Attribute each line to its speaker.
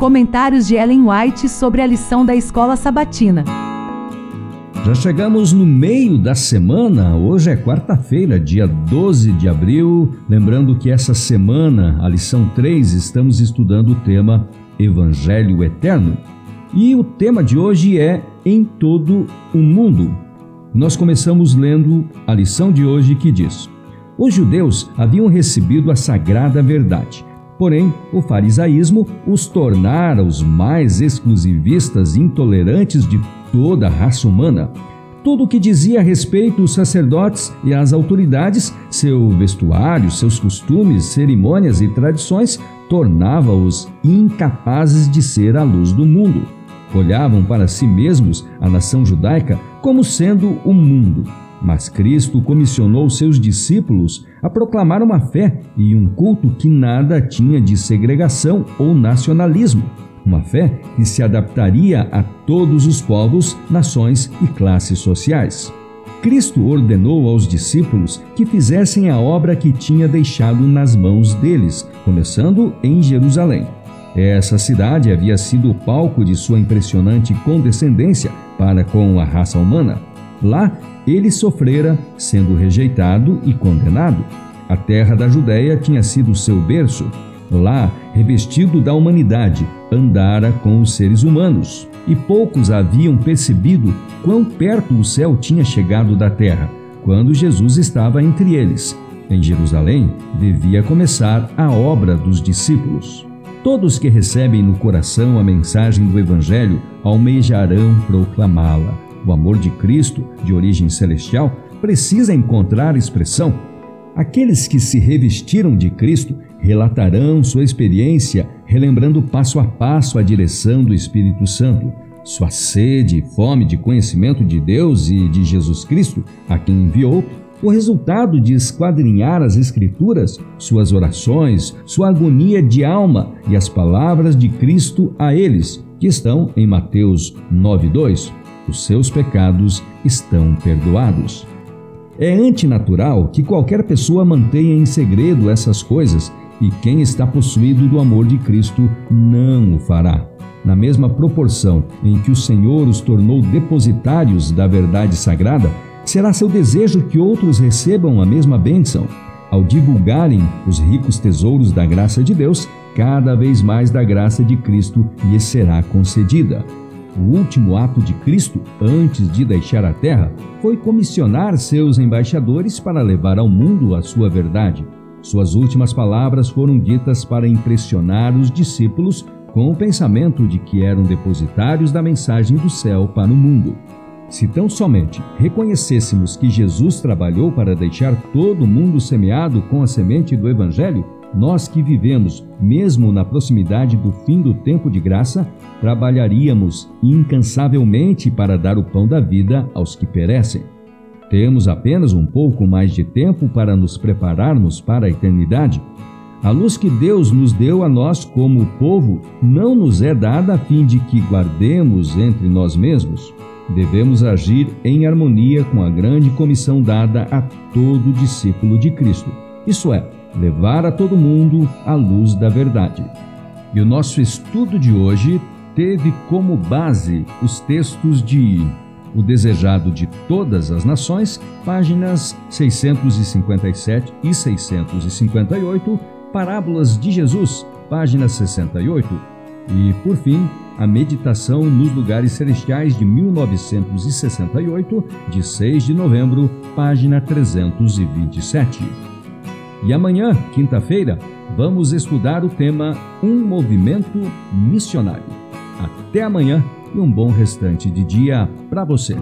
Speaker 1: Comentários de Ellen White sobre a lição da escola sabatina.
Speaker 2: Já chegamos no meio da semana, hoje é quarta-feira, dia 12 de abril. Lembrando que essa semana, a lição 3, estamos estudando o tema Evangelho Eterno. E o tema de hoje é Em todo o mundo. Nós começamos lendo a lição de hoje que diz: Os judeus haviam recebido a sagrada verdade Porém, o farisaísmo os tornara os mais exclusivistas e intolerantes de toda a raça humana. Tudo o que dizia a respeito os sacerdotes e as autoridades, seu vestuário, seus costumes, cerimônias e tradições, tornava-os incapazes de ser a luz do mundo. Olhavam para si mesmos, a nação judaica, como sendo o mundo mas Cristo comissionou seus discípulos a proclamar uma fé e um culto que nada tinha de segregação ou nacionalismo. Uma fé que se adaptaria a todos os povos, nações e classes sociais. Cristo ordenou aos discípulos que fizessem a obra que tinha deixado nas mãos deles, começando em Jerusalém. Essa cidade havia sido o palco de sua impressionante condescendência para com a raça humana. Lá ele sofrera, sendo rejeitado e condenado. A terra da Judéia tinha sido seu berço. Lá, revestido da humanidade, andara com os seres humanos. E poucos haviam percebido quão perto o céu tinha chegado da terra, quando Jesus estava entre eles. Em Jerusalém devia começar a obra dos discípulos. Todos que recebem no coração a mensagem do Evangelho almejarão proclamá-la o amor de Cristo, de origem celestial, precisa encontrar expressão. Aqueles que se revestiram de Cristo relatarão sua experiência, relembrando passo a passo a direção do Espírito Santo, sua sede e fome de conhecimento de Deus e de Jesus Cristo, a quem enviou, o resultado de esquadrinhar as Escrituras, suas orações, sua agonia de alma e as palavras de Cristo a eles, que estão em Mateus 9,2 os seus pecados estão perdoados. É antinatural que qualquer pessoa mantenha em segredo essas coisas e quem está possuído do amor de Cristo não o fará. Na mesma proporção em que o Senhor os tornou depositários da verdade sagrada, será seu desejo que outros recebam a mesma bênção. Ao divulgarem os ricos tesouros da graça de Deus, cada vez mais da graça de Cristo lhes será concedida. O último ato de Cristo, antes de deixar a terra, foi comissionar seus embaixadores para levar ao mundo a sua verdade. Suas últimas palavras foram ditas para impressionar os discípulos com o pensamento de que eram depositários da mensagem do céu para o mundo. Se tão somente reconhecêssemos que Jesus trabalhou para deixar todo o mundo semeado com a semente do Evangelho, nós que vivemos, mesmo na proximidade do fim do tempo de graça, trabalharíamos incansavelmente para dar o pão da vida aos que perecem. Temos apenas um pouco mais de tempo para nos prepararmos para a eternidade. A luz que Deus nos deu a nós como povo não nos é dada a fim de que guardemos entre nós mesmos. Devemos agir em harmonia com a grande comissão dada a todo discípulo de Cristo. Isso é, levar a todo mundo a luz da verdade. E o nosso estudo de hoje teve como base os textos de O Desejado de Todas as Nações, páginas 657 e 658, Parábolas de Jesus, página 68, e, por fim, a Meditação nos Lugares Celestiais de 1968, de 6 de novembro, página 327. E amanhã, quinta-feira, vamos estudar o tema Um Movimento Missionário. Até amanhã e um bom restante de dia para você.